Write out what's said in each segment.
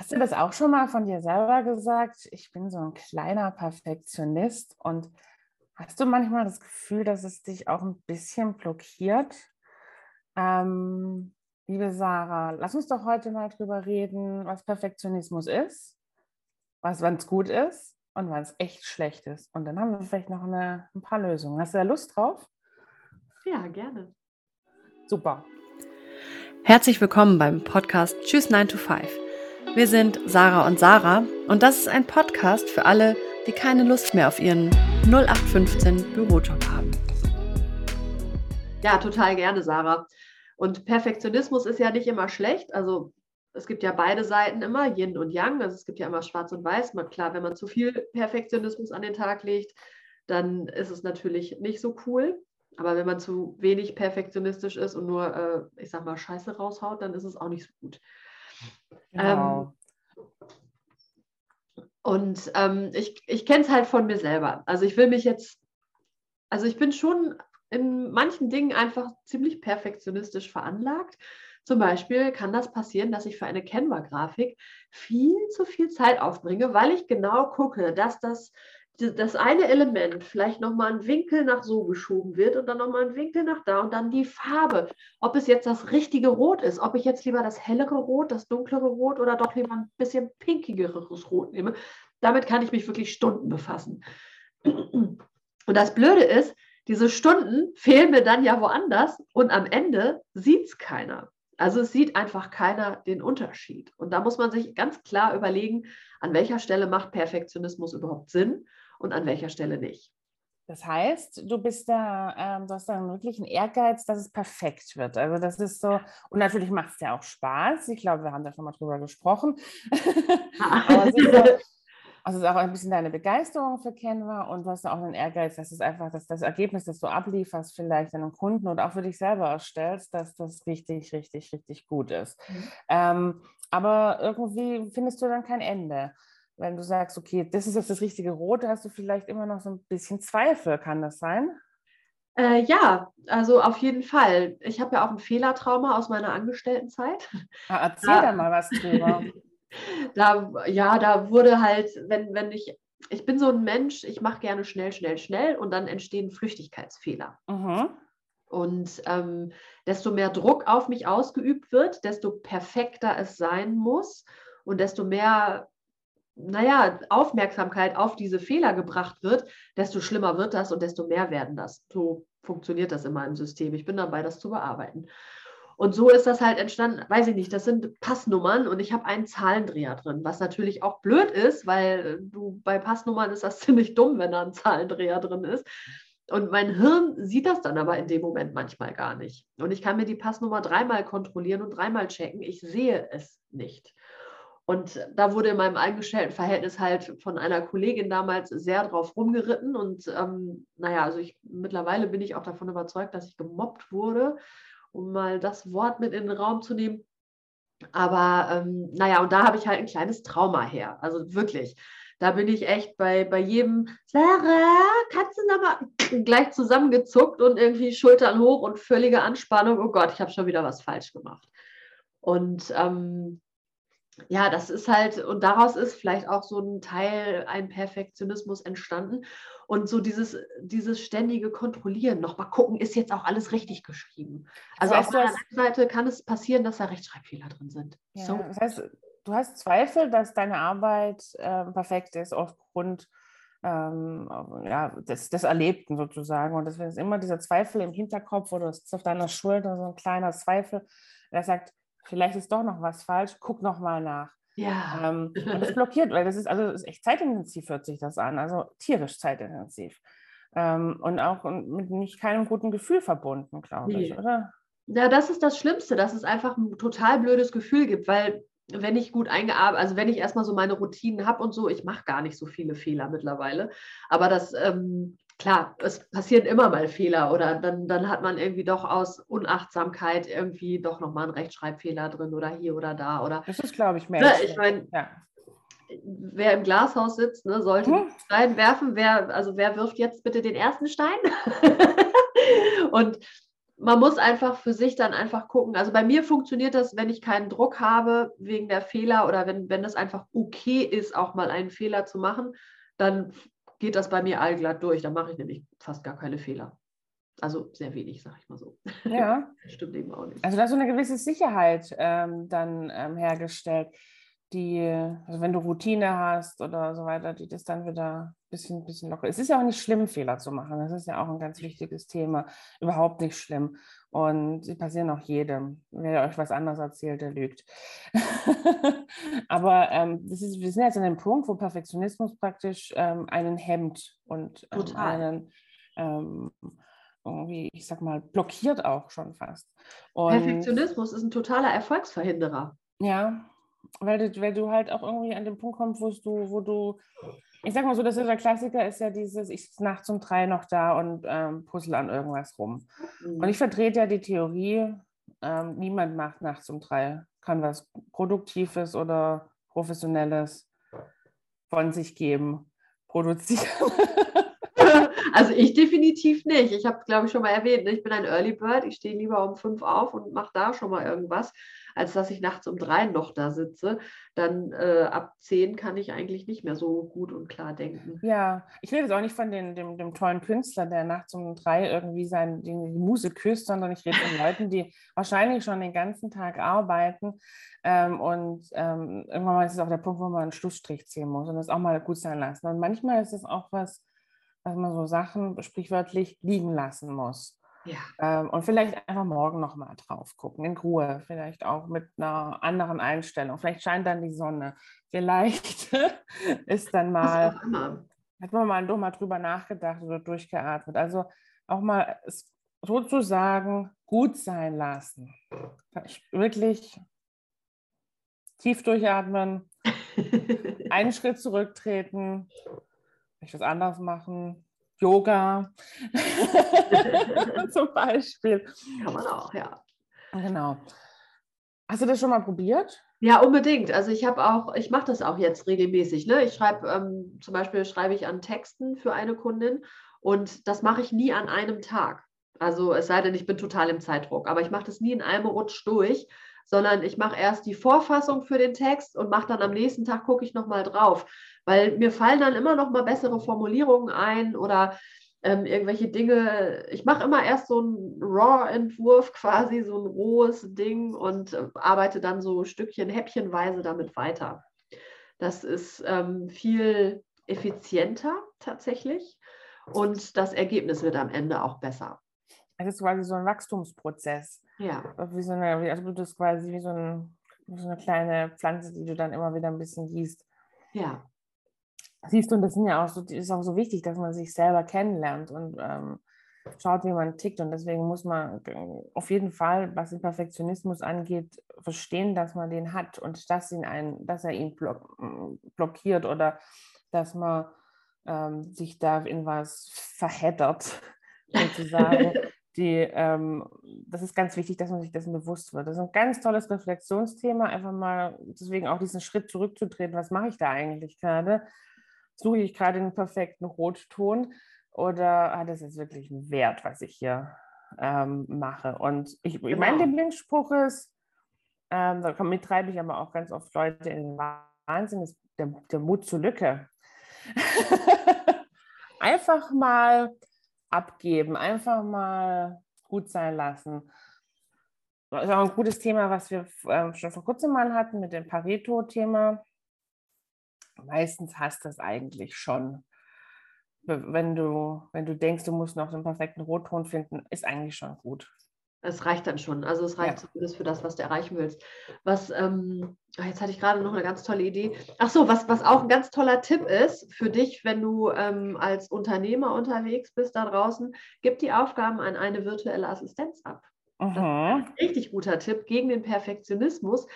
Hast du das auch schon mal von dir selber gesagt? Ich bin so ein kleiner Perfektionist und hast du manchmal das Gefühl, dass es dich auch ein bisschen blockiert? Ähm, liebe Sarah, lass uns doch heute mal drüber reden, was Perfektionismus ist, was, wann es gut ist und wann es echt schlecht ist. Und dann haben wir vielleicht noch eine, ein paar Lösungen. Hast du da Lust drauf? Ja, gerne. Super. Herzlich willkommen beim Podcast Tschüss 9 to 5. Wir sind Sarah und Sarah und das ist ein Podcast für alle, die keine Lust mehr auf ihren 0815 Bürojob haben. Ja, total gerne, Sarah. Und Perfektionismus ist ja nicht immer schlecht. Also es gibt ja beide Seiten immer, Yin und Yang. Also es gibt ja immer Schwarz und Weiß. Man, klar, wenn man zu viel Perfektionismus an den Tag legt, dann ist es natürlich nicht so cool. Aber wenn man zu wenig perfektionistisch ist und nur, äh, ich sag mal, Scheiße raushaut, dann ist es auch nicht so gut. Genau. Ähm, und ähm, ich, ich kenne es halt von mir selber. Also ich will mich jetzt, also ich bin schon in manchen Dingen einfach ziemlich perfektionistisch veranlagt. Zum Beispiel kann das passieren, dass ich für eine Canva-Grafik viel zu viel Zeit aufbringe, weil ich genau gucke, dass das das eine Element vielleicht nochmal ein Winkel nach so geschoben wird und dann nochmal ein Winkel nach da und dann die Farbe. Ob es jetzt das richtige Rot ist, ob ich jetzt lieber das hellere Rot, das dunklere Rot oder doch lieber ein bisschen pinkigeres Rot nehme. Damit kann ich mich wirklich Stunden befassen. Und das Blöde ist, diese Stunden fehlen mir dann ja woanders und am Ende sieht es keiner. Also es sieht einfach keiner den Unterschied. Und da muss man sich ganz klar überlegen, an welcher Stelle macht Perfektionismus überhaupt Sinn und an welcher Stelle nicht. Das heißt, du bist da, ähm, du hast da wirklich einen Ehrgeiz, dass es perfekt wird. Also das ist so, und natürlich macht es ja auch Spaß. Ich glaube, wir haben da schon mal drüber gesprochen. Aber es ist, so, also es ist auch ein bisschen deine Begeisterung für Canva und du hast auch einen Ehrgeiz, dass es einfach, dass das Ergebnis, das du ablieferst, vielleicht deinem Kunden oder auch für dich selber erstellst, dass das richtig, richtig, richtig gut ist. Mhm. Ähm, aber irgendwie findest du dann kein Ende wenn du sagst, okay, das ist jetzt das richtige Rot, hast du vielleicht immer noch so ein bisschen Zweifel, kann das sein? Äh, ja, also auf jeden Fall. Ich habe ja auch ein Fehlertrauma aus meiner Angestelltenzeit. Ah, erzähl da, da mal was drüber. da, ja, da wurde halt, wenn, wenn ich, ich bin so ein Mensch, ich mache gerne schnell, schnell, schnell und dann entstehen Flüchtigkeitsfehler. Mhm. Und ähm, desto mehr Druck auf mich ausgeübt wird, desto perfekter es sein muss und desto mehr naja, Aufmerksamkeit auf diese Fehler gebracht wird, desto schlimmer wird das und desto mehr werden das. So funktioniert das immer im System. Ich bin dabei, das zu bearbeiten. Und so ist das halt entstanden, weiß ich nicht, das sind Passnummern und ich habe einen Zahlendreher drin, was natürlich auch blöd ist, weil du bei Passnummern ist das ziemlich dumm, wenn da ein Zahlendreher drin ist. Und mein Hirn sieht das dann aber in dem Moment manchmal gar nicht. Und ich kann mir die Passnummer dreimal kontrollieren und dreimal checken. Ich sehe es nicht. Und da wurde in meinem Angestelltenverhältnis halt von einer Kollegin damals sehr drauf rumgeritten. Und ähm, naja, also ich mittlerweile bin ich auch davon überzeugt, dass ich gemobbt wurde, um mal das Wort mit in den Raum zu nehmen. Aber ähm, naja, und da habe ich halt ein kleines Trauma her. Also wirklich. Da bin ich echt bei, bei jedem, Sarah, kannst du nochmal gleich zusammengezuckt und irgendwie Schultern hoch und völlige Anspannung. Oh Gott, ich habe schon wieder was falsch gemacht. Und ähm, ja, das ist halt, und daraus ist vielleicht auch so ein Teil, ein Perfektionismus entstanden. Und so dieses, dieses ständige Kontrollieren, nochmal gucken, ist jetzt auch alles richtig geschrieben. Also das heißt, auf der anderen Seite kann es passieren, dass da Rechtschreibfehler drin sind. Ja, so. Das heißt, du hast Zweifel, dass deine Arbeit äh, perfekt ist aufgrund ähm, ja, des, des, Erlebten sozusagen. Und deswegen ist immer dieser Zweifel im Hinterkopf oder es ist auf deiner Schulter so ein kleiner Zweifel, der sagt, vielleicht ist doch noch was falsch, guck noch mal nach. Ja. Ähm, und das blockiert, weil das ist, also das ist echt zeitintensiv, hört sich das an, also tierisch zeitintensiv. Ähm, und auch mit nicht keinem guten Gefühl verbunden, glaube nee. ich, oder? Ja, das ist das Schlimmste, dass es einfach ein total blödes Gefühl gibt, weil wenn ich gut eingearbeitet, also wenn ich erstmal so meine Routinen habe und so, ich mache gar nicht so viele Fehler mittlerweile, aber das ähm, klar, es passieren immer mal Fehler oder dann, dann hat man irgendwie doch aus Unachtsamkeit irgendwie doch nochmal einen Rechtschreibfehler drin oder hier oder da. Oder, das ist, glaube ich, mehr. Ne, ich meine, ja. wer im Glashaus sitzt, ne, sollte hm. Stein werfen. Wer, also wer wirft jetzt bitte den ersten Stein? Und man muss einfach für sich dann einfach gucken. Also bei mir funktioniert das, wenn ich keinen Druck habe wegen der Fehler oder wenn, wenn das einfach okay ist, auch mal einen Fehler zu machen, dann geht das bei mir allglatt durch. Dann mache ich nämlich fast gar keine Fehler. Also sehr wenig, sag ich mal so. Ja. Stimmt eben auch nicht. Also da ist so eine gewisse Sicherheit ähm, dann ähm, hergestellt, die, also wenn du Routine hast oder so weiter, die das dann wieder ein bisschen, bisschen locker. Es ist ja auch nicht schlimm, Fehler zu machen. Das ist ja auch ein ganz wichtiges Thema. Überhaupt nicht schlimm. Und sie passieren auch jedem. Wer euch was anderes erzählt, der lügt. Aber ähm, das ist, wir sind jetzt an dem Punkt, wo Perfektionismus praktisch ähm, einen hemmt und ähm, einen ähm, irgendwie, ich sag mal, blockiert auch schon fast. Und Perfektionismus ist ein totaler Erfolgsverhinderer. Ja, weil du, weil du halt auch irgendwie an den Punkt kommst, wo du, wo du, ich sag mal so, das ist der Klassiker, ist ja dieses, ich sitze nachts um drei noch da und ähm, puzzle an irgendwas rum. Mhm. Und ich vertrete ja die Theorie, ähm, niemand macht nachts um drei, kann was Produktives oder Professionelles von sich geben, produzieren. Also ich definitiv nicht. Ich habe, glaube ich, schon mal erwähnt, ne, ich bin ein Early Bird. Ich stehe lieber um fünf auf und mache da schon mal irgendwas, als dass ich nachts um drei noch da sitze. Dann äh, ab zehn kann ich eigentlich nicht mehr so gut und klar denken. Ja, ich rede jetzt auch nicht von den, dem, dem tollen Künstler, der nachts um drei irgendwie sein, die, Muse küsst, sondern ich rede von Leuten, die wahrscheinlich schon den ganzen Tag arbeiten. Ähm, und ähm, irgendwann ist es auch der Punkt, wo man einen Schlussstrich ziehen muss und das auch mal gut sein lassen. Und manchmal ist es auch was, dass man so Sachen sprichwörtlich liegen lassen muss. Ja. Ähm, und vielleicht einfach morgen nochmal drauf gucken, in Ruhe, vielleicht auch mit einer anderen Einstellung. Vielleicht scheint dann die Sonne. Vielleicht ist dann mal, hat man mal doch mal drüber nachgedacht oder durchgeatmet. Also auch mal sozusagen gut sein lassen. Wirklich tief durchatmen, einen Schritt zurücktreten, vielleicht was anderes machen, Yoga zum Beispiel. Kann man auch, ja. Genau. Hast du das schon mal probiert? Ja, unbedingt. Also ich habe auch, ich mache das auch jetzt regelmäßig. Ne? Ich schreibe ähm, zum Beispiel schreibe ich an Texten für eine Kundin und das mache ich nie an einem Tag. Also es sei denn, ich bin total im Zeitdruck, aber ich mache das nie in einem Rutsch durch, sondern ich mache erst die Vorfassung für den Text und mache dann am nächsten Tag, gucke ich nochmal drauf, weil mir fallen dann immer noch mal bessere Formulierungen ein oder ähm, irgendwelche Dinge. Ich mache immer erst so einen Raw-Entwurf, quasi so ein rohes Ding und äh, arbeite dann so Stückchen, häppchenweise damit weiter. Das ist ähm, viel effizienter tatsächlich und das Ergebnis wird am Ende auch besser. Es ist quasi so ein Wachstumsprozess. Ja. Wie so eine, also du bist quasi wie so, ein, wie so eine kleine Pflanze, die du dann immer wieder ein bisschen gießt. Ja. Siehst du, und das sind ja auch so, ist auch so wichtig, dass man sich selber kennenlernt und ähm, schaut, wie man tickt. Und deswegen muss man auf jeden Fall, was den Perfektionismus angeht, verstehen, dass man den hat und dass, ihn ein, dass er ihn block, blockiert oder dass man ähm, sich da in was verheddert, sozusagen. die, ähm, das ist ganz wichtig, dass man sich dessen bewusst wird. Das ist ein ganz tolles Reflexionsthema, einfach mal deswegen auch diesen Schritt zurückzutreten. Was mache ich da eigentlich gerade? Suche ich gerade den perfekten Rotton oder hat es jetzt wirklich einen Wert, was ich hier ähm, mache? Und ich, genau. mein Lieblingsspruch ist, ähm, damit treibe ich aber auch ganz oft Leute in den Wahnsinn, ist der, der Mut zur Lücke. einfach mal abgeben, einfach mal gut sein lassen. Das ist auch ein gutes Thema, was wir ähm, schon vor kurzem mal hatten mit dem Pareto-Thema. Meistens hast du es eigentlich schon. Wenn du, wenn du denkst, du musst noch den perfekten Rotton finden, ist eigentlich schon gut. Es reicht dann schon. Also es reicht ja. zumindest für das, was du erreichen willst. Was, ähm, ah, jetzt hatte ich gerade noch eine ganz tolle Idee. Ach so, was, was auch ein ganz toller Tipp ist für dich, wenn du ähm, als Unternehmer unterwegs bist da draußen, gib die Aufgaben an eine virtuelle Assistenz ab. Ein richtig guter Tipp gegen den Perfektionismus,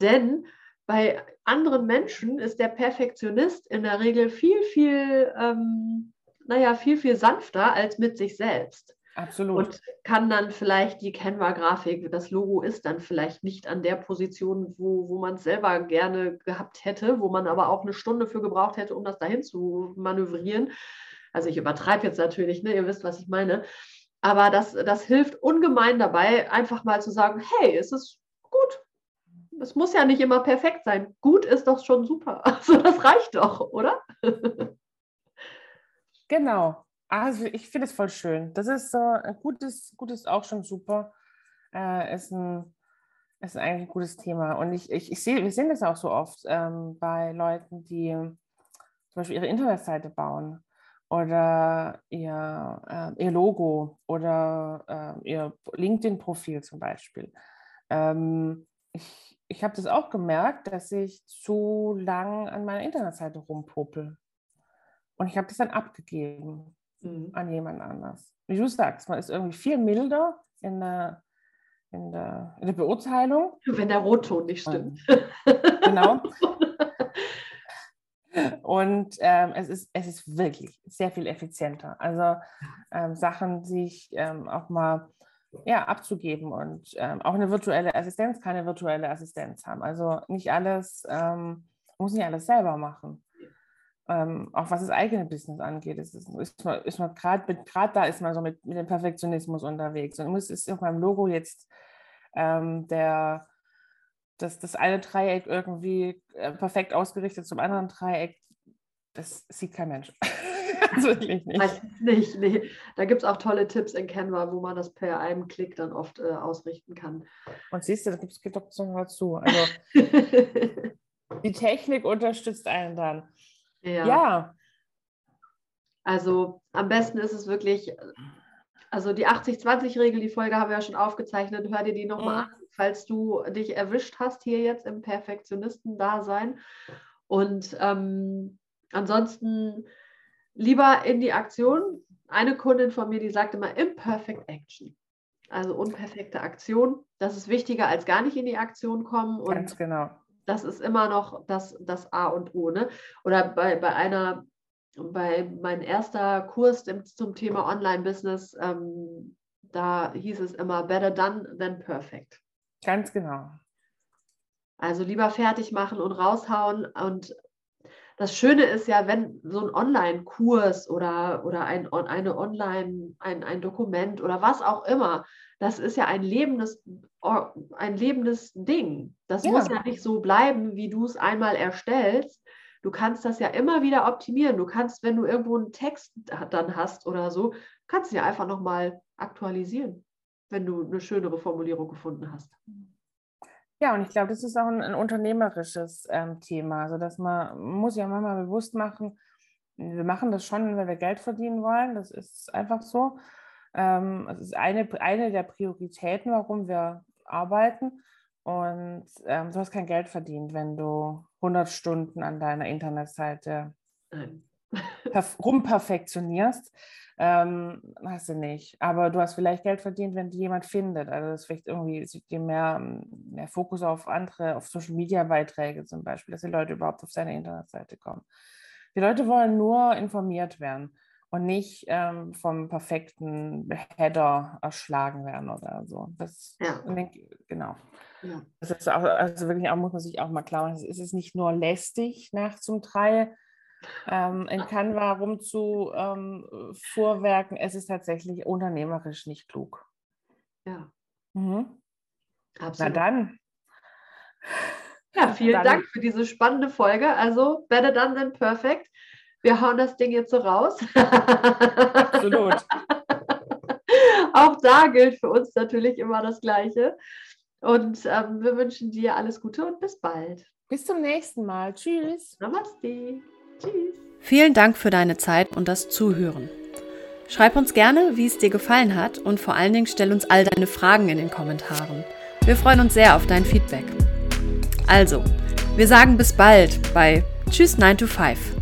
denn bei anderen Menschen ist der Perfektionist in der Regel viel, viel, ähm, naja, viel, viel sanfter als mit sich selbst. Absolut. Und kann dann vielleicht die Canva-Grafik, das Logo ist dann vielleicht nicht an der Position, wo, wo man es selber gerne gehabt hätte, wo man aber auch eine Stunde für gebraucht hätte, um das dahin zu manövrieren. Also ich übertreibe jetzt natürlich, ne? ihr wisst, was ich meine. Aber das, das hilft ungemein dabei, einfach mal zu sagen, hey, es ist gut. Es muss ja nicht immer perfekt sein. Gut ist doch schon super. Also das reicht doch, oder? Genau. Also ich finde es voll schön. Das ist so ein gutes, gutes auch schon super. Äh, ist ein ist eigentlich ein gutes Thema. Und ich, ich, ich sehe, wir sehen das auch so oft ähm, bei Leuten, die zum Beispiel ihre Internetseite bauen oder ihr, äh, ihr Logo oder äh, ihr LinkedIn-Profil zum Beispiel. Ähm, ich ich habe das auch gemerkt, dass ich zu lang an meiner Internetseite rumpopel. Und ich habe das dann abgegeben mhm. an jemand anders. Wie du sagst, man ist irgendwie viel milder in der, in der, in der Beurteilung. Wenn der Rotton nicht stimmt. Genau. Und ähm, es, ist, es ist wirklich sehr viel effizienter. Also ähm, Sachen, sich ähm, auch mal ja, abzugeben und ähm, auch eine virtuelle Assistenz kann eine virtuelle Assistenz haben. Also nicht alles, ähm, muss nicht alles selber machen. Ähm, auch was das eigene Business angeht, ist, ist, man, ist man gerade da ist man so mit, mit dem Perfektionismus unterwegs. Und es ist auf meinem Logo jetzt ähm, der, das, das eine Dreieck irgendwie äh, perfekt ausgerichtet zum anderen Dreieck. Das sieht kein Mensch. also wirklich nicht. Meistens nicht, nee. Da gibt es auch tolle Tipps in Canva, wo man das per einem Klick dann oft äh, ausrichten kann. Und siehst du, da gibt es doch so dazu. Also die Technik unterstützt einen dann. Ja. ja. Also am besten ist es wirklich, also die 80-20-Regel, die Folge haben wir ja schon aufgezeichnet, hör dir die nochmal mhm. an, falls du dich erwischt hast hier jetzt im Perfektionisten-Dasein. Und ähm, ansonsten lieber in die Aktion. Eine Kundin von mir, die sagte immer Imperfect Action. Also unperfekte Aktion. Das ist wichtiger als gar nicht in die Aktion kommen. Und Ganz genau. Das ist immer noch das, das A und O. Ne? Oder bei, bei einer, bei meinem erster Kurs im, zum Thema Online-Business, ähm, da hieß es immer better done than perfect. Ganz genau. Also lieber fertig machen und raushauen und das Schöne ist ja, wenn so ein Online-Kurs oder, oder ein, eine Online, ein, ein Dokument oder was auch immer, das ist ja ein lebendes, ein lebendes Ding. Das ja. muss ja nicht so bleiben, wie du es einmal erstellst. Du kannst das ja immer wieder optimieren. Du kannst, wenn du irgendwo einen Text dann hast oder so, kannst du ja einfach nochmal aktualisieren, wenn du eine schönere Formulierung gefunden hast. Ja, und ich glaube, das ist auch ein, ein unternehmerisches ähm, Thema. Also, dass man muss ja manchmal bewusst machen, wir machen das schon, weil wir Geld verdienen wollen. Das ist einfach so. Ähm, es ist eine, eine der Prioritäten, warum wir arbeiten. Und ähm, du hast kein Geld verdient, wenn du 100 Stunden an deiner Internetseite rumperfektionierst ähm, hast du nicht. Aber du hast vielleicht Geld verdient, wenn die jemand findet. Also das vielleicht irgendwie dir mehr, mehr Fokus auf andere, auf Social Media Beiträge zum Beispiel, dass die Leute überhaupt auf seine Internetseite kommen. Die Leute wollen nur informiert werden und nicht ähm, vom perfekten Header erschlagen werden oder so. Das, ja. genau. Ja. Das ist auch, also wirklich auch, muss man sich auch mal klar machen, es ist nicht nur lästig nach zum drei, ähm, in Canva rumzuvorwerken. Ähm, es ist tatsächlich unternehmerisch nicht klug. Ja. Mhm. Absolut. Na dann. Ja, vielen dann. Dank für diese spannende Folge. Also, better done than perfect. Wir hauen das Ding jetzt so raus. Absolut. Auch da gilt für uns natürlich immer das Gleiche. Und ähm, wir wünschen dir alles Gute und bis bald. Bis zum nächsten Mal. Tschüss. Namaste. Tschüss. Vielen Dank für deine Zeit und das Zuhören. Schreib uns gerne, wie es dir gefallen hat und vor allen Dingen stell uns all deine Fragen in den Kommentaren. Wir freuen uns sehr auf dein Feedback. Also, wir sagen bis bald bei Tschüss 9 to 5.